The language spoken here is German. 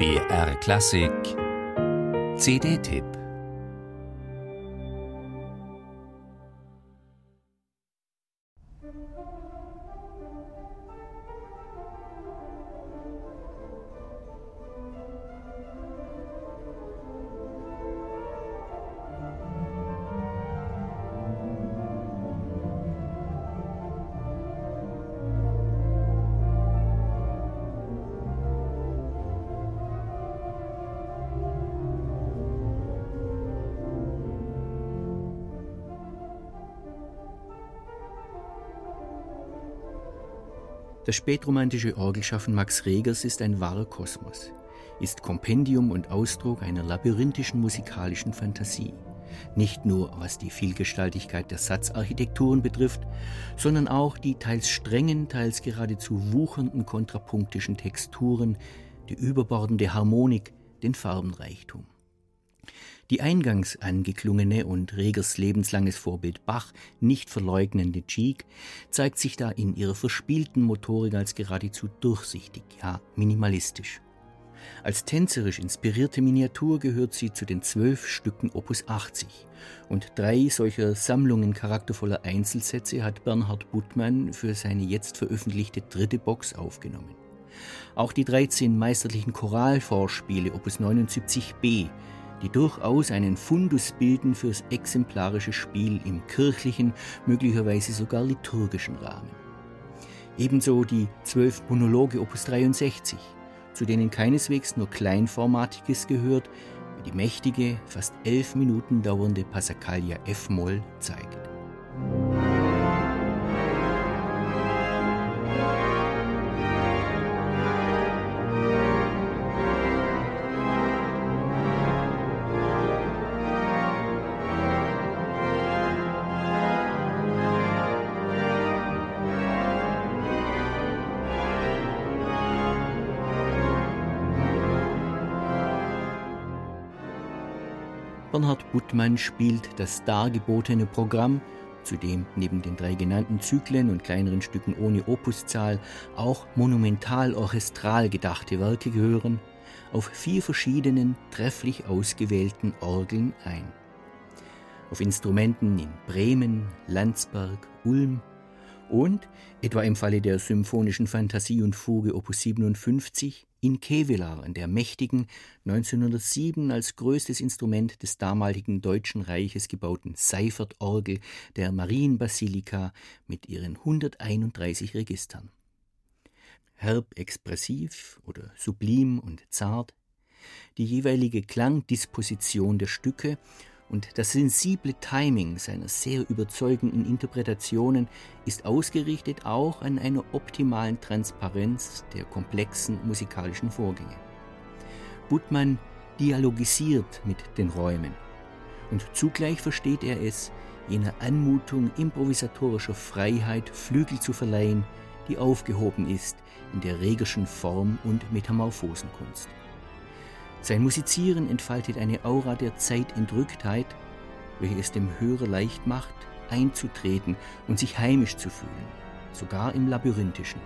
BR Klassik. CD-Tipp Das spätromantische Orgelschaffen Max Regers ist ein wahrer Kosmos, ist Kompendium und Ausdruck einer labyrinthischen musikalischen Fantasie. Nicht nur was die Vielgestaltigkeit der Satzarchitekturen betrifft, sondern auch die teils strengen, teils geradezu wuchernden kontrapunktischen Texturen, die überbordende Harmonik, den Farbenreichtum. Die eingangs angeklungene und Regers lebenslanges Vorbild Bach nicht verleugnende Cheek zeigt sich da in ihrer verspielten Motorik als geradezu durchsichtig, ja minimalistisch. Als tänzerisch inspirierte Miniatur gehört sie zu den zwölf Stücken Opus 80 und drei solcher Sammlungen charaktervoller Einzelsätze hat Bernhard Buttmann für seine jetzt veröffentlichte dritte Box aufgenommen. Auch die 13 meisterlichen Choralvorspiele Opus 79b die durchaus einen Fundus bilden fürs exemplarische Spiel im kirchlichen, möglicherweise sogar liturgischen Rahmen. Ebenso die zwölf Monologe Opus 63, zu denen keineswegs nur Kleinformatiges gehört, wie die mächtige, fast elf Minuten dauernde Passacaglia F-Moll zeigt. Bernhard Buttmann spielt das dargebotene Programm, zu dem neben den drei genannten Zyklen und kleineren Stücken ohne Opuszahl auch monumental-orchestral gedachte Werke gehören, auf vier verschiedenen, trefflich ausgewählten Orgeln ein. Auf Instrumenten in Bremen, Landsberg, Ulm und, etwa im Falle der Symphonischen Fantasie und Fuge Opus 57, in Kevelaar, der mächtigen, 1907 als größtes Instrument des damaligen Deutschen Reiches gebauten Seifert-Orgel der Marienbasilika mit ihren 131 Registern. Herb expressiv oder sublim und zart, die jeweilige Klangdisposition der Stücke und das sensible Timing seiner sehr überzeugenden Interpretationen ist ausgerichtet auch an einer optimalen Transparenz der komplexen musikalischen Vorgänge. Buttmann dialogisiert mit den Räumen und zugleich versteht er es, jener Anmutung improvisatorischer Freiheit Flügel zu verleihen, die aufgehoben ist in der regerschen Form- und Metamorphosenkunst. Sein Musizieren entfaltet eine Aura der Zeitentrücktheit, welche es dem Hörer leicht macht, einzutreten und sich heimisch zu fühlen, sogar im Labyrinthischen.